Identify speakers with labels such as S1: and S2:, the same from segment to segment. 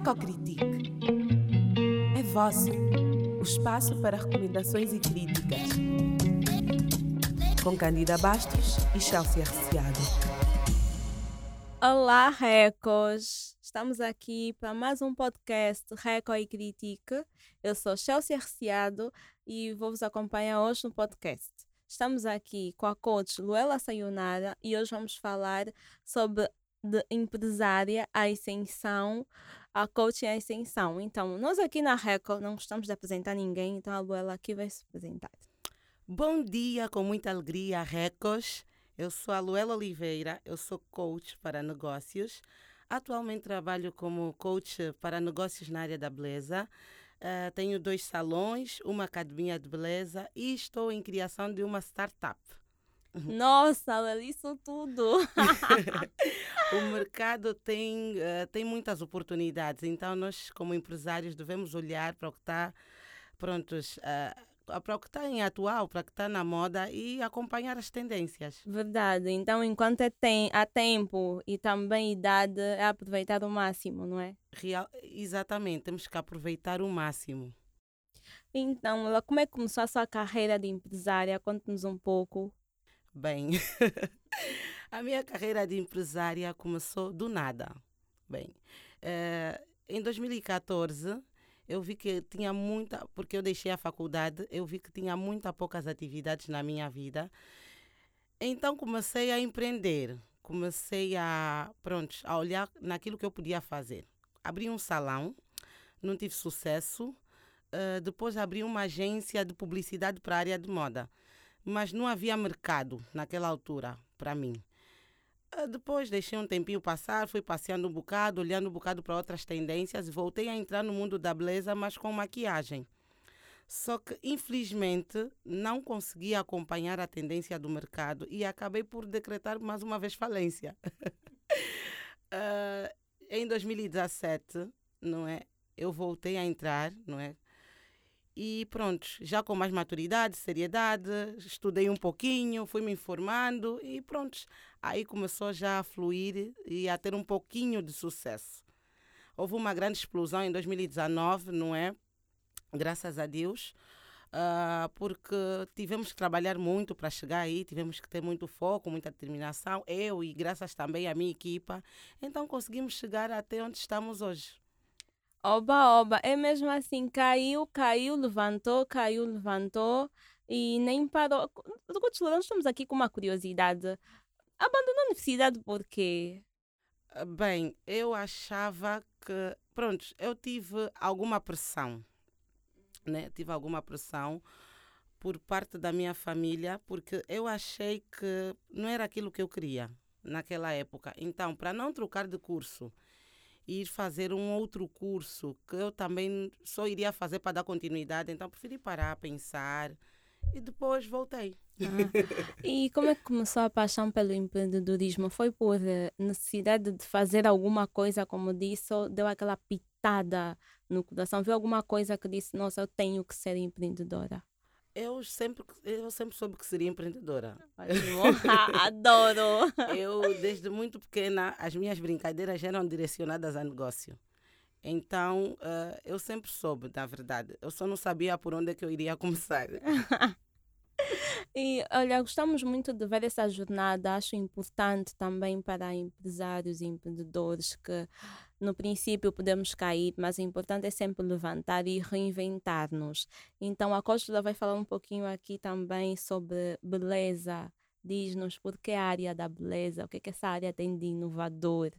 S1: Recocritique. É vosso. O espaço para recomendações e críticas. Com Candida Bastos e Chelsea Arciado.
S2: Olá, Recos! Estamos aqui para mais um podcast Reco e Critique. Eu sou Chelsea Arciado e vou vos acompanhar hoje no podcast. Estamos aqui com a coach Luela Sayonara e hoje vamos falar sobre de empresária à ascensão, a coaching à ascensão. Então, nós aqui na Record não gostamos de apresentar ninguém, então a Luela aqui vai se apresentar.
S3: Bom dia, com muita alegria, Recos. Eu sou a Luela Oliveira, eu sou coach para negócios. Atualmente trabalho como coach para negócios na área da beleza. Uh, tenho dois salões, uma academia de beleza e estou em criação de uma startup.
S2: Nossa, ela isso tudo.
S3: o mercado tem, uh, tem muitas oportunidades, então nós, como empresários, devemos olhar para o que está prontos. Uh, para o que está em atual, para o que está na moda e acompanhar as tendências.
S2: Verdade. Então, enquanto é tem, há tempo e também idade, é aproveitar o máximo, não é?
S3: Real, exatamente, temos que aproveitar o máximo.
S2: Então, como é que começou a sua carreira de empresária? Conte-nos um pouco.
S3: Bem, a minha carreira de empresária começou do nada. Bem, eh, em 2014 eu vi que tinha muita, porque eu deixei a faculdade, eu vi que tinha muita poucas atividades na minha vida. Então comecei a empreender, comecei a, pronto, a olhar naquilo que eu podia fazer. Abri um salão, não tive sucesso. Uh, depois abri uma agência de publicidade para a área de moda mas não havia mercado naquela altura para mim. Ah, depois deixei um tempinho passar, fui passeando um bocado, olhando um bocado para outras tendências e voltei a entrar no mundo da beleza, mas com maquiagem. Só que, infelizmente, não consegui acompanhar a tendência do mercado e acabei por decretar mais uma vez falência. uh, em 2017, não é? Eu voltei a entrar, não é? E pronto, já com mais maturidade, seriedade, estudei um pouquinho, fui me informando e pronto, aí começou já a fluir e a ter um pouquinho de sucesso. Houve uma grande explosão em 2019, não é? Graças a Deus, uh, porque tivemos que trabalhar muito para chegar aí, tivemos que ter muito foco, muita determinação, eu e graças também à minha equipa, então conseguimos chegar até onde estamos hoje.
S2: Oba, oba, é mesmo assim, caiu, caiu, levantou, caiu, levantou e nem parou. Nós estamos aqui com uma curiosidade. Abandonou a universidade por quê?
S3: Ah, bem, eu achava que, pronto, eu tive alguma pressão, né? Tive alguma pressão por parte da minha família, porque eu achei que não era aquilo que eu queria naquela época. Então, para não trocar de curso, ir fazer um outro curso que eu também só iria fazer para dar continuidade. Então preferi parar, pensar e depois voltei.
S2: Ah. E como é que começou a paixão pelo empreendedorismo? Foi por eh, necessidade de fazer alguma coisa, como disse, ou deu aquela pitada no coração? Viu alguma coisa que disse, nossa, eu tenho que ser empreendedora?
S3: Eu sempre, eu sempre soube que seria empreendedora.
S2: Adoro!
S3: eu, desde muito pequena, as minhas brincadeiras eram direcionadas a negócio. Então, uh, eu sempre soube, na verdade. Eu só não sabia por onde é que eu iria começar.
S2: E olha, gostamos muito de ver essa jornada. Acho importante também para empresários e empreendedores que no princípio podemos cair, mas o importante é sempre levantar e reinventar-nos. Então a Cóstula vai falar um pouquinho aqui também sobre beleza. Diz-nos por que a área da beleza, o que, é que essa área tem de inovador?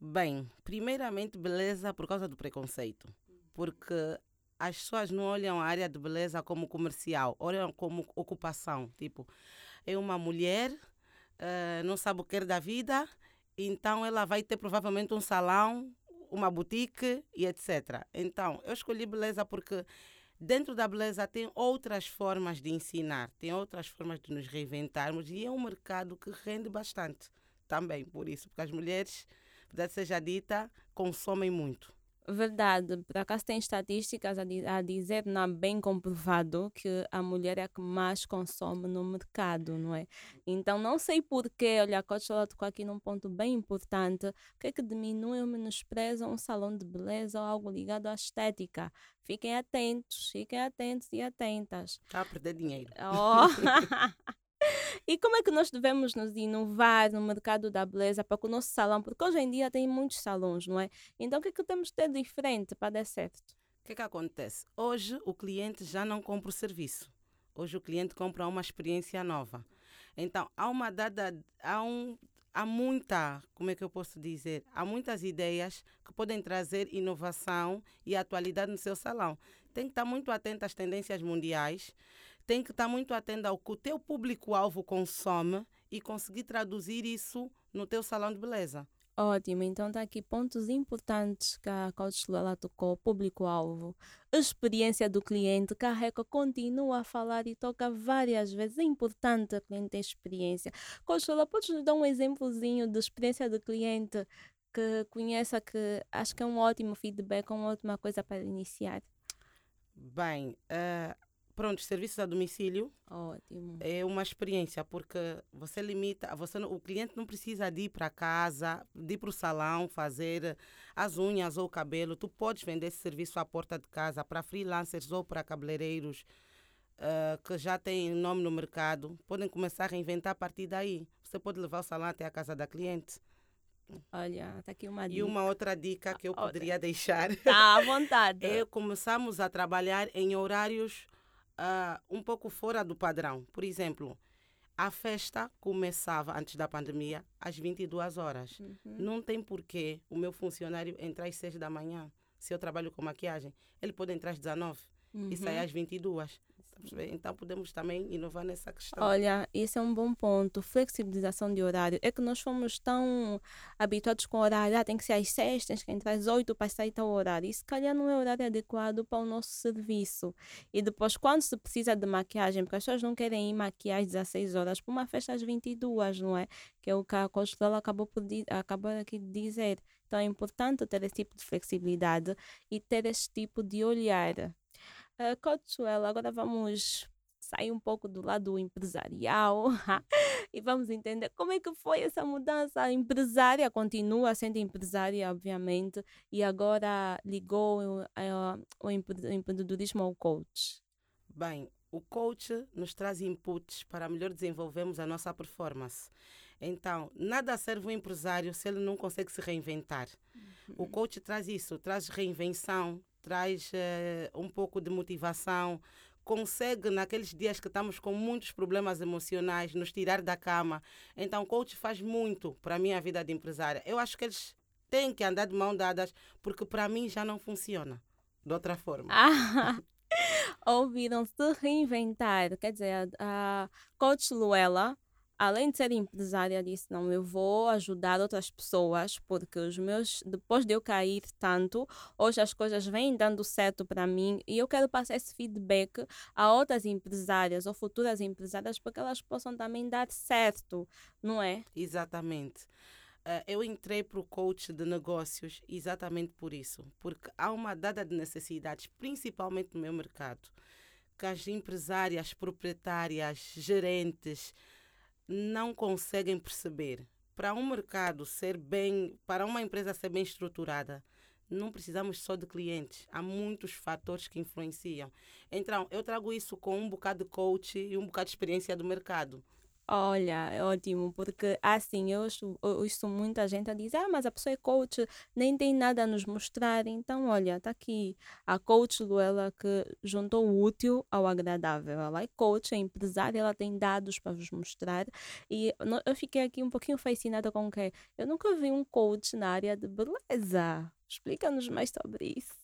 S3: Bem, primeiramente beleza por causa do preconceito. Porque as pessoas não olham a área de beleza como comercial, olham como ocupação. Tipo, é uma mulher, uh, não sabe o que quer da vida, então ela vai ter provavelmente um salão, uma boutique e etc. Então, eu escolhi beleza porque dentro da beleza tem outras formas de ensinar, tem outras formas de nos reinventarmos e é um mercado que rende bastante também por isso, porque as mulheres, verdade seja dita, consomem muito
S2: Verdade, por acaso tem estatísticas a, di- a dizer, não bem comprovado, que a mulher é a que mais consome no mercado, não é? Então não sei porquê, olha, a coach ela tocou aqui num ponto bem importante, o que é que diminui ou menospreza um salão de beleza ou algo ligado à estética? Fiquem atentos, fiquem atentos e atentas.
S3: Está a perder dinheiro.
S2: Oh. E como é que nós devemos nos inovar no mercado da beleza para que o nosso salão, porque hoje em dia tem muitos salões, não é? Então o que é que temos de ter diferente para dar certo?
S3: O que é que acontece? Hoje o cliente já não compra o serviço. Hoje o cliente compra uma experiência nova. Então, há uma dada, há, um, há muita, como é que eu posso dizer? Há muitas ideias que podem trazer inovação e atualidade no seu salão. Tem que estar muito atento às tendências mundiais, tem que estar muito atento ao que o teu público-alvo consome e conseguir traduzir isso no teu salão de beleza.
S2: Ótimo, então está aqui pontos importantes que a Coach Luela tocou, público-alvo, experiência do cliente, que a Reco continua a falar e toca várias vezes. É importante o cliente ter experiência. Coach Luela, podes nos dar um exemplozinho de experiência do cliente que conheça, que acho que é um ótimo feedback, uma ótima coisa para iniciar?
S3: Bem, uh, pronto, serviços a domicílio
S2: Ótimo.
S3: é uma experiência porque você limita, você o cliente não precisa de ir para casa, de ir para o salão fazer as unhas ou o cabelo. Tu podes vender esse serviço à porta de casa para freelancers ou para cabeleireiros ah, que já têm nome no mercado. Podem começar a reinventar a partir daí. Você pode levar o salão até a casa da cliente.
S2: Olha, está aqui uma
S3: E
S2: dica.
S3: uma outra dica que eu
S2: Outra.
S3: poderia deixar
S2: Tá à vontade.
S3: é começamos a trabalhar em horários ah, um pouco fora do padrão. Por exemplo, a festa começava antes da pandemia às 22 horas.
S2: Uhum.
S3: Não tem porquê o meu funcionário entrar às 6 da manhã. Se eu trabalho com maquiagem, ele pode entrar às 19 e sair
S2: Uhum.
S3: às 22. Tá? Então podemos também inovar nessa questão.
S2: Olha, esse é um bom ponto. Flexibilização de horário. É que nós fomos tão habituados com o horário. Ah, tem que ser às seis, tens que entrar às oito para sair tal horário. E se calhar não é horário adequado para o nosso serviço. E depois, quando se precisa de maquiagem, porque as pessoas não querem ir maquiar às 16 horas para uma festa às 22, não é? Que é o que a Consuela acabou, por acabou aqui de dizer. Então é importante ter esse tipo de flexibilidade e ter esse tipo de olhar. Uh, Consuela, agora vamos sair um pouco do lado empresarial e vamos entender como é que foi essa mudança. A empresária continua sendo empresária, obviamente, e agora ligou uh, o empre- empreendedorismo ao coach.
S3: Bem, o coach nos traz inputs para melhor desenvolvermos a nossa performance. Então, nada serve um empresário se ele não consegue se reinventar. O coach traz isso, traz reinvenção, traz eh, um pouco de motivação, consegue, naqueles dias que estamos com muitos problemas emocionais, nos tirar da cama. Então, o coach faz muito para a minha vida de empresária. Eu acho que eles têm que andar de mão dadas, porque para mim já não funciona de outra forma.
S2: Ah, ouviram se reinventar. Quer dizer, a coach Luela, além de ser empresária, disse: Não, eu vou ajudar outras pessoas, porque os meus, depois de eu cair tanto, hoje as coisas vêm dando certo para mim e eu quero passar esse feedback a outras empresárias ou futuras empresárias para que elas possam também dar certo, não é?
S3: Exatamente. Eh, eu entrei para o coach de negócios exatamente por isso, porque há uma dada de necessidades, principalmente no meu mercado, que as empresárias, proprietárias, gerentes não conseguem perceber. Para um mercado ser bem, para uma empresa ser bem estruturada, não precisamos só de clientes, há muitos fatores que influenciam. Então, eu trago isso com um bocado de coach e um bocado de experiência do mercado.
S2: Olha, é ótimo, porque assim, eu ouço, eu muita gente a dizer, ah, mas a pessoa é coach, nem tem nada a nos mostrar. Então, olha, tá aqui a coach Luela que juntou o útil ao agradável. Ela é coach, é empresária, ela tem dados para vos mostrar. E eu fiquei aqui um pouquinho fascinada com o que eu nunca vi um coach na área de beleza. Explica-nos mais sobre isso.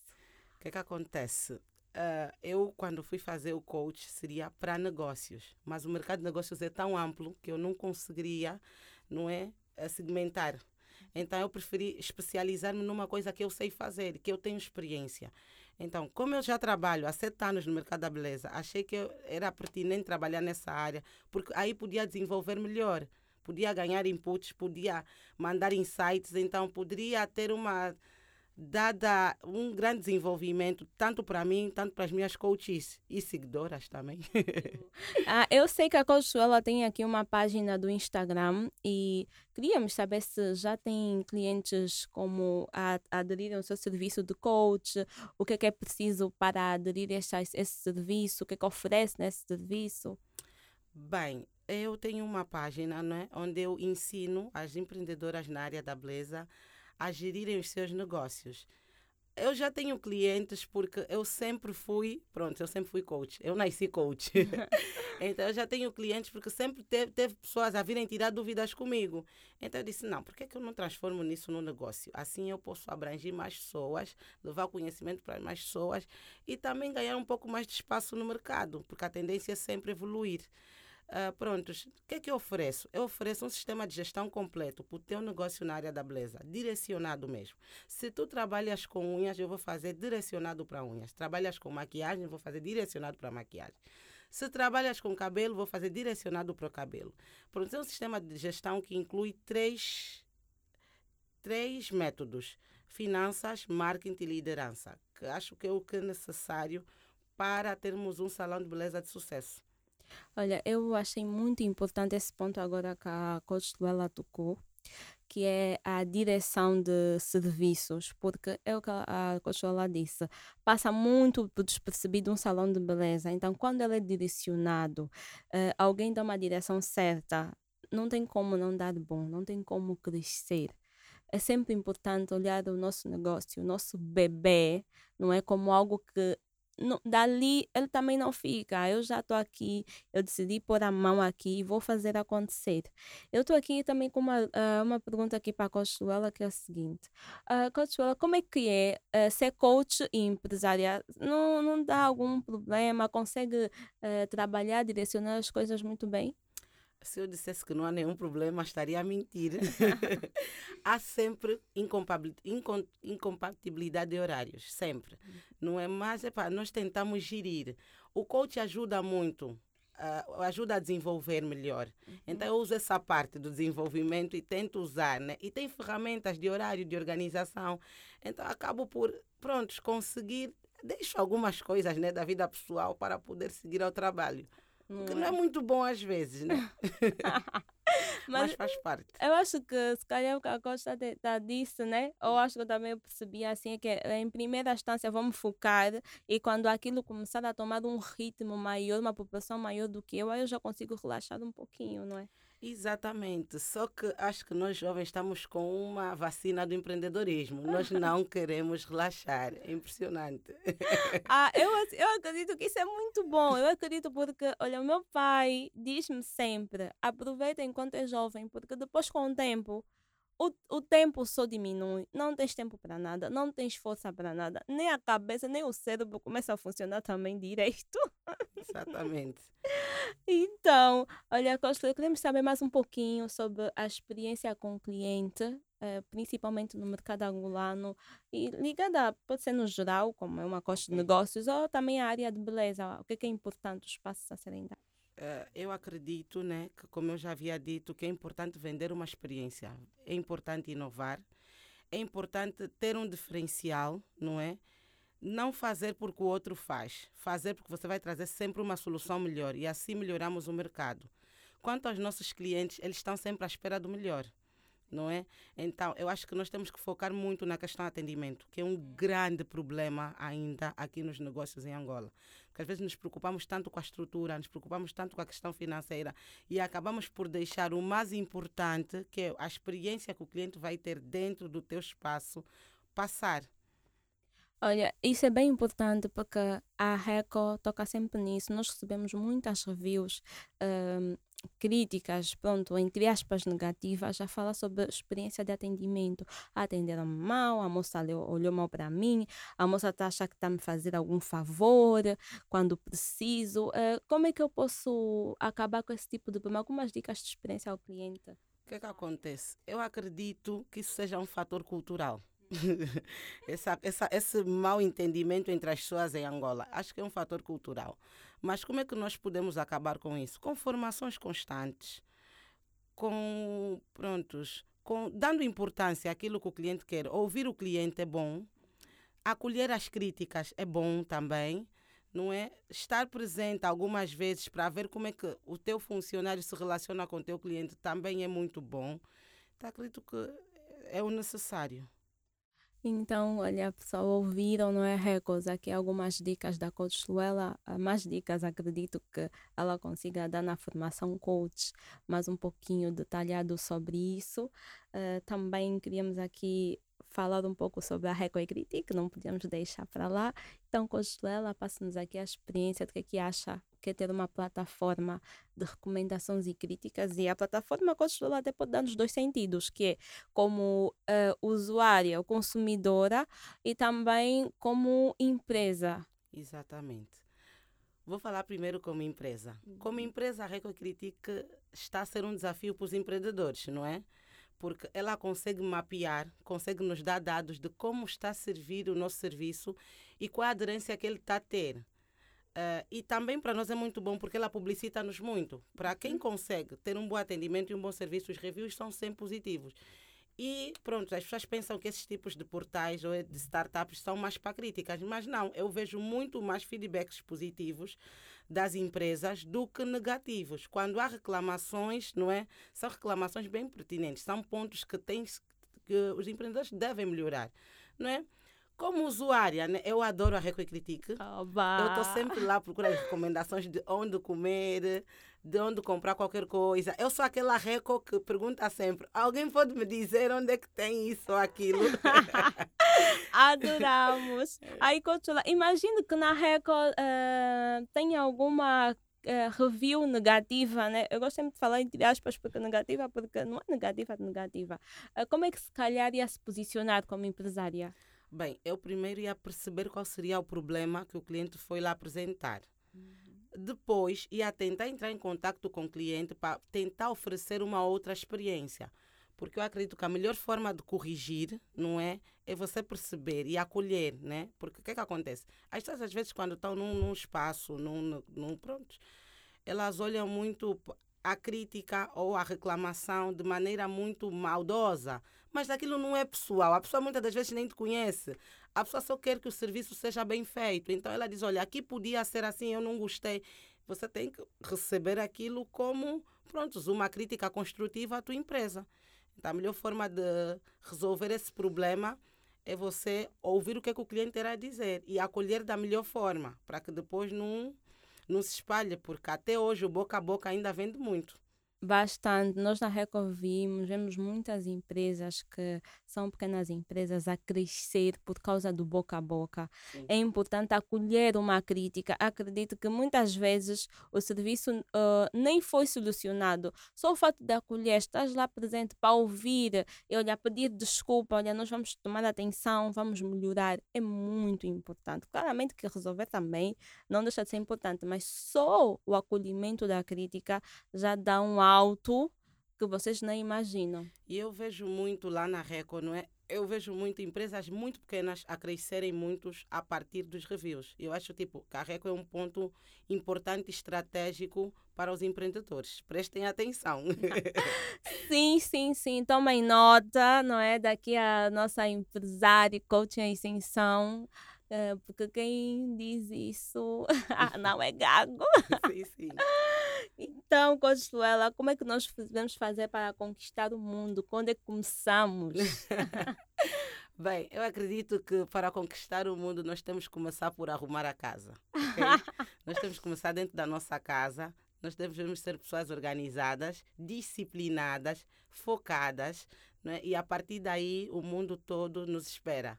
S3: O que é que acontece? Ah, eu, quando fui fazer o coach, seria para negócios, mas o mercado de negócios é tão amplo que eu não conseguiria, não é, eh, segmentar. Então, eu preferi especializar-me numa coisa que eu sei fazer, que eu tenho experiência. Então, como eu já trabalho há sete anos no mercado da beleza, achei que era pertinente trabalhar nessa área, porque aí podia desenvolver melhor, podia ganhar inputs, podia mandar insights, então poderia ter uma dada um grande desenvolvimento, tanto para mim, tanto para as minhas coaches e seguidoras também.
S2: ah, eu sei que a Coach ela tem aqui uma página do Instagram e queríamos saber se já tem clientes como a, a aderir ao seu serviço de coach, o que é, que é preciso para aderir a esse, esse serviço, o que é que oferece nesse serviço.
S3: Bem, eu tenho uma página né, onde eu ensino as empreendedoras na área da beleza a gerirem os seus negócios. Eu já tenho clientes porque eu sempre fui, pronto, eu sempre fui coach. Eu nasci coach. então eu já tenho clientes porque sempre teve, teve, pessoas a virem tirar dúvidas comigo. Então eu disse: não, por que, que eu não transformo nisso num negócio? Assim eu posso abranger mais pessoas, levar conhecimento para mais pessoas e também ganhar um pouco mais de espaço no mercado, porque a tendência é sempre evoluir. Uh, prontos, o que é que eu ofereço? Eu ofereço um sistema de gestão completo para o teu negócio na área da beleza, direcionado mesmo. Se tu trabalhas com unhas, eu vou fazer direcionado para unhas. Trabalhas com maquiagem, vou fazer direcionado para maquiagem. Se trabalhas com cabelo, vou fazer direcionado para o cabelo. Pronto, é um sistema de gestão que inclui três, três métodos: finanças, marketing e liderança, que acho que é o que é necessário para termos um salão de beleza de sucesso.
S2: Olha, eu achei muito importante esse ponto agora que a Coach Luela tocou, que é a direção de serviços, porque é o que a Coach Luela disse, passa muito despercebido um salão de beleza. Então, quando ele é direcionado, uh, alguém dá uma direção certa, não tem como não dar bom, não tem como crescer é sempre importante olhar o nosso negócio, o nosso bebê, não é como algo que não, dali ele também não fica. Eu já estou aqui, eu decidi pôr a mão aqui e vou fazer acontecer. Eu estou aqui também com uma, uh, uma pergunta aqui para a Cochuela, que é a seguinte. Uh, Cochuela, como é que é uh, ser coach e empresária? Não, não dá algum problema? Consegue uh, trabalhar, direcionar as coisas muito bem?
S3: Se eu dissesse que não há nenhum problema, estaria a mentir. há sempre incompatibilidade de horários, sempre. Não é mais, epá, nós tentamos gerir. O coach ajuda muito, uh, ajuda a desenvolver melhor. Então eu uso essa parte do desenvolvimento e tento usar, né? E tem ferramentas de horário, de organização. Então acabo por, prontos, conseguir, deixo algumas coisas né, da vida pessoal para poder seguir ao trabalho. Não que é? não é muito bom às vezes, né? Mas, Mas, faz parte.
S2: Eu acho que se calhar o que a Costa tá disse, né? Eu acho que eu também percebi assim que em primeira instância vamos focar e quando aquilo começar a tomar um ritmo maior, uma população maior do que eu, aí eu já consigo relaxar um pouquinho, não é?
S3: Exatamente. Só que acho que nós jovens estamos com uma vacina do empreendedorismo. Nós não queremos relaxar. É impressionante.
S2: ah, eu, eu acredito que isso é muito bom. Eu acredito porque, olha, o meu pai diz-me sempre: aproveita enquanto é jovem, porque depois, com o tempo, o, o tempo só diminui, não tens tempo para nada, não tens força para nada, nem a cabeça, nem o cérebro começa a funcionar também direito.
S3: Exatamente.
S2: então, olha, Costa, queremos saber mais um pouquinho sobre a experiência com o cliente, eh, principalmente no mercado angolano, e ligada, pode ser no geral, como é uma costa de negócios, ou também a área de beleza. O que é, que é importante os passos a serem dados?
S3: Uh, eu acredito, né, que como eu já havia dito, que é importante vender uma experiência, é importante inovar, é importante ter um diferencial, não é? Não fazer porque o outro faz, fazer porque você vai trazer sempre uma solução melhor e assim melhoramos o mercado. Quanto aos nossos clientes, eles estão sempre à espera do melhor não é? Então, eu acho que nós temos que focar muito na questão do atendimento, que é um grande problema ainda aqui nos negócios em Angola. Porque às vezes nos preocupamos tanto com a estrutura, nos preocupamos tanto com a questão financeira e acabamos por deixar o mais importante, que é a experiência que o cliente vai ter dentro do teu espaço, passar.
S2: Olha, isso é bem importante porque a Reco toca sempre nisso. Nós recebemos muitas reviews um, críticas, pronto, entre aspas, negativas, já fala sobre a experiência de atendimento. Atenderam mal, a moça olhou mal para mim, a moça está achando que está me fazer algum favor quando preciso. Uh, como é que eu posso acabar com esse tipo de problema? Algumas dicas de experiência ao cliente? O
S3: que é que acontece? Eu acredito que isso seja um fator cultural. essa, essa, esse mal entendimento entre as pessoas em Angola. Acho que é um fator cultural. Mas como é que nós podemos acabar com isso? Com formações constantes, com prontos, com, dando importância àquilo que o cliente quer. Ouvir o cliente é bom, acolher as críticas é bom também, não é? Estar presente algumas vezes para ver como é que o teu funcionário se relaciona com o teu cliente também é muito bom. Então, acredito que é o necessário.
S2: Então, olha, pessoal, ouviram, não é, Records? Aqui algumas dicas da Coach Luela. Mais dicas, acredito que ela consiga dar na formação coach, mais um pouquinho detalhado sobre isso. Uh, também queríamos aqui falar um pouco sobre a Reco e Critique, não podíamos deixar para lá. Então, Coach Luela, passa-nos aqui a experiência do que, é que acha que é ter uma plataforma de recomendações e críticas e a plataforma Coach até pode dar nos dois sentidos, que é como uh, usuária ou consumidora e também como empresa.
S3: Exatamente. Vou falar primeiro como empresa. Como uhum. empresa, a Reco Critique está a ser um desafio para os empreendedores, não é? Porque ela consegue mapear, consegue nos dar dados de como está a servir o nosso serviço e qual a aderência que ele está a ter. Uh, e também para nós é muito bom porque ela publicita-nos muito. Para quem uhum. consegue ter um bom atendimento e um bom serviço, os reviews são sempre positivos. E pronto, as pessoas pensam que esses tipos de portais ou de startups são mais para críticas, mas não, eu vejo muito mais feedbacks positivos das empresas do que negativos. Quando há reclamações, não é? São reclamações bem pertinentes, são pontos que, tem, que os empreendedores devem melhorar, não é? Como usuária, né, eu adoro a Reco e Critique.
S2: Oba.
S3: Eu estou sempre lá procurando recomendações de onde comer, de onde comprar qualquer coisa. Eu sou aquela Reco que pergunta sempre: alguém pode me dizer onde é que tem isso ou aquilo?
S2: Adoramos. Aí, Cotula, imagino que na Reco uh, tem alguma Uh, review negativa, né? Eu gosto sempre de falar entre aspas porque negativa, porque não é negativa, é negativa. Uh, como é que se calhar ia se posicionar como empresária?
S3: Bem, eu primeiro ia perceber qual seria o problema que o cliente foi lá apresentar. Uhum. Depois ia tentar entrar em contato com o cliente para tentar oferecer uma outra experiência. Porque eu acredito que a melhor forma de corrigir, não é? É você perceber e acolher, né? Porque o que é que acontece? As pessoas, às vezes, quando estão num, num espaço, num, num, pronto, elas olham muito a crítica ou a reclamação de maneira muito maldosa. Mas aquilo não é pessoal. A pessoa muitas das vezes nem te conhece. A pessoa só quer que o serviço seja bem feito. Então ela diz: olha, aqui podia ser assim, eu não gostei. Você tem que receber aquilo como, pronto, uma crítica construtiva à tua empresa. Então a melhor forma de resolver esse problema é você ouvir o que, é que o cliente terá a dizer e acolher da melhor forma, para que depois não, não se espalhe, porque até hoje o boca a boca ainda vende muito.
S2: Bastante. Nós na Record vimos, vemos muitas empresas que são pequenas empresas a crescer por causa do boca a boca. Sim. É importante acolher uma crítica. Acredito que muitas vezes o serviço uh, nem foi solucionado. Só o fato de acolher, estás lá presente para ouvir e olha, pedir desculpa, olha, nós vamos tomar atenção, vamos melhorar, é muito importante. Claramente que resolver também não deixa de ser importante, mas só o acolhimento da crítica já dá um alto que vocês nem imaginam.
S3: E eu vejo muito lá na Record, não é? Eu vejo muito empresas muito pequenas a crescerem muitos a partir dos reviews. Eu acho tipo que a Record é um ponto importante estratégico para os empreendedores. Prestem atenção.
S2: sim, sim, sim. Tomem nota, não é? Daqui a nossa empresária, coaching em extensão, uh, porque quem diz isso não é gago.
S3: sim, sim.
S2: Então, Consuela, como é que nós devemos fazer para conquistar o mundo? Quando é que começamos?
S3: Bem, eu acredito que para conquistar o mundo nós temos que começar por arrumar a casa. Okay? nós temos que começar dentro da nossa casa. Nós devemos ser pessoas organizadas, disciplinadas, focadas, né? e a partir daí o mundo todo nos espera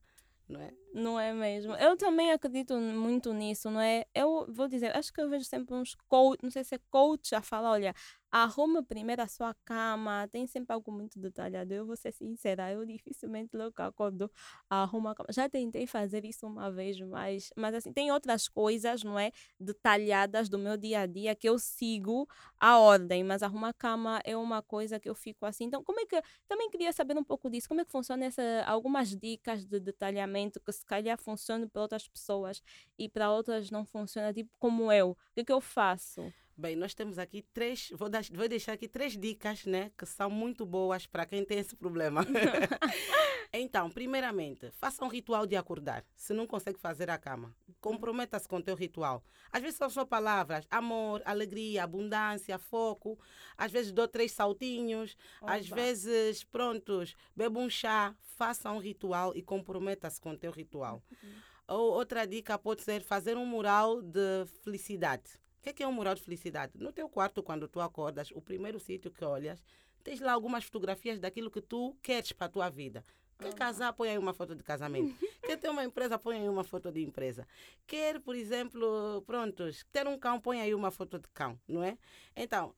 S3: não é?
S2: Não é mesmo? Eu também acredito muito nisso, não é? Eu vou dizer, acho que eu vejo sempre uns coach, não sei se é coach a falar, olha, arruma primeiro a sua cama, tem sempre algo muito detalhado. Eu vou ser sincera, eu dificilmente logo acordo, arrumo a cama. Já tentei fazer isso uma vez, mas, mas assim, tem outras coisas, não é? Detalhadas do meu dia a dia que eu sigo a ordem, mas arrumar a cama é uma coisa que eu fico assim. Então, como é que. Também queria saber um pouco disso, como é que funciona essa, algumas dicas de detalhamento que se calhar funcionam para outras pessoas e para outras não funciona, tipo como eu. O que, é que eu faço?
S3: Bem, nós temos aqui três, vou, dar, vou deixar aqui três dicas, né, que são muito boas para quem tem esse problema. então, primeiramente, faça um ritual de acordar. Se não consegue fazer a cama, comprometa-se com o teu ritual. Às vezes são só palavras, amor, alegria, abundância, foco. Às vezes dou três saltinhos, Oba. às vezes, prontos, bebo um chá, faça um ritual e comprometa-se com o teu ritual. Uhum. Ou outra dica pode ser fazer um mural de felicidade. O que é, é um mural de felicidade? No teu quarto, quando tu acordas, o primeiro sítio que olhas, tens lá algumas fotografias daquilo que tu queres para a tua vida. Quer casar, põe aí uma foto de casamento. Quer ter uma empresa, põe aí uma foto de empresa. Quer, por exemplo, prontos, ter um cão, põe aí uma foto de cão, não é? Então,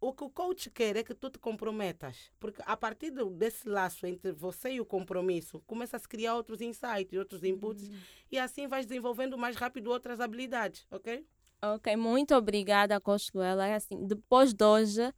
S3: o que o coach quer é que tu te comprometas, porque a partir desse laço entre você e o compromisso, começa a se criar outros insights, outros inputs, uhum. e assim vais desenvolvendo mais rápido outras habilidades, ok?
S2: Ok, muito obrigada, Consuela. É assim, depois de hoje,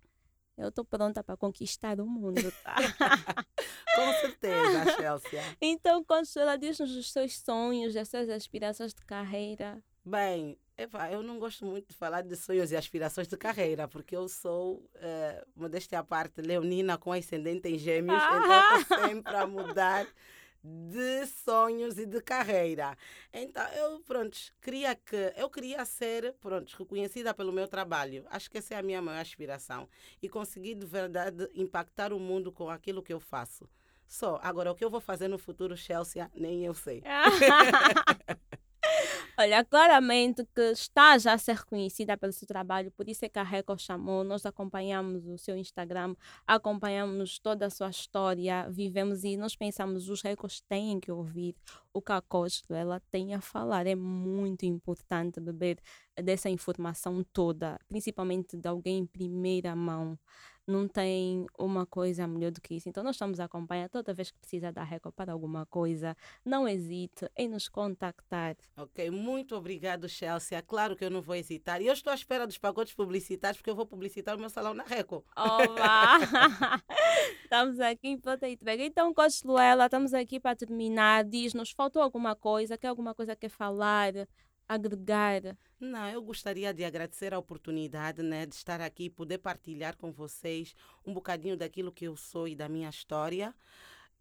S2: eu estou pronta para conquistar o mundo, tá?
S3: Com certeza, Chelsea.
S2: então, Consuela, diz-nos os seus sonhos, as suas aspirações de carreira.
S3: Bem, Epá, eu não gosto muito de falar de sonhos e aspirações de carreira, porque eu sou, é, modéstia à parte, leonina com ascendente em gêmeos, ah! então estou sempre a mudar de sonhos e de carreira. Então, eu, pronto, queria que eu queria ser, pronto, reconhecida pelo meu trabalho. Acho que essa é a minha maior aspiração e conseguir de verdade impactar o mundo com aquilo que eu faço. Só, agora o que eu vou fazer no futuro, Chelsea, nem eu sei.
S2: Olha, claramente que está já a ser reconhecida pelo seu trabalho, por isso é que a Record chamou. Nós acompanhamos o seu Instagram, acompanhamos toda a sua história, vivemos e nós pensamos os recordes têm que ouvir o que a Costa ela tem a falar. É muito importante beber dessa informação toda, principalmente de alguém em primeira mão não tem uma coisa melhor do que isso. Então, nós estamos a acompanhar toda vez que precisa da Record para alguma coisa. Não hesite em nos contactar.
S3: Ok, muito obrigado, Chelsea. Claro que eu não vou hesitar. E eu estou à espera dos pacotes publicitários, porque eu vou publicitar o meu salão na Record.
S2: Olá! estamos aqui para entrega. Então, Coach Luela, estamos aqui para terminar. Diz-nos, faltou alguma coisa? Quer alguma coisa que falar? Agregar?
S3: Não, eu gostaria de agradecer a oportunidade né, de estar aqui e poder partilhar com vocês um bocadinho daquilo que eu sou e da minha história.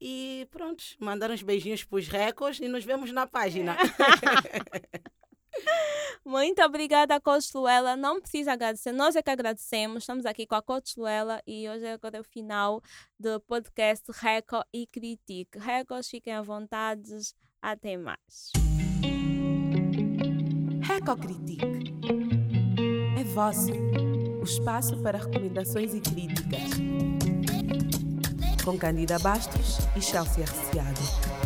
S3: E pronto, mandar uns beijinhos para os recordes e nos vemos na página.
S2: Muito obrigada, Coach Luela. Não precisa agradecer, nós é que agradecemos. Estamos aqui com a Coach Luela e hoje é agora o final do podcast Record e Critique. Records, fiquem à vontade. Até mais.
S1: Ecocritique. É vosso o espaço para recomendações e críticas. Com Candida Bastos e Chelsea Arciado.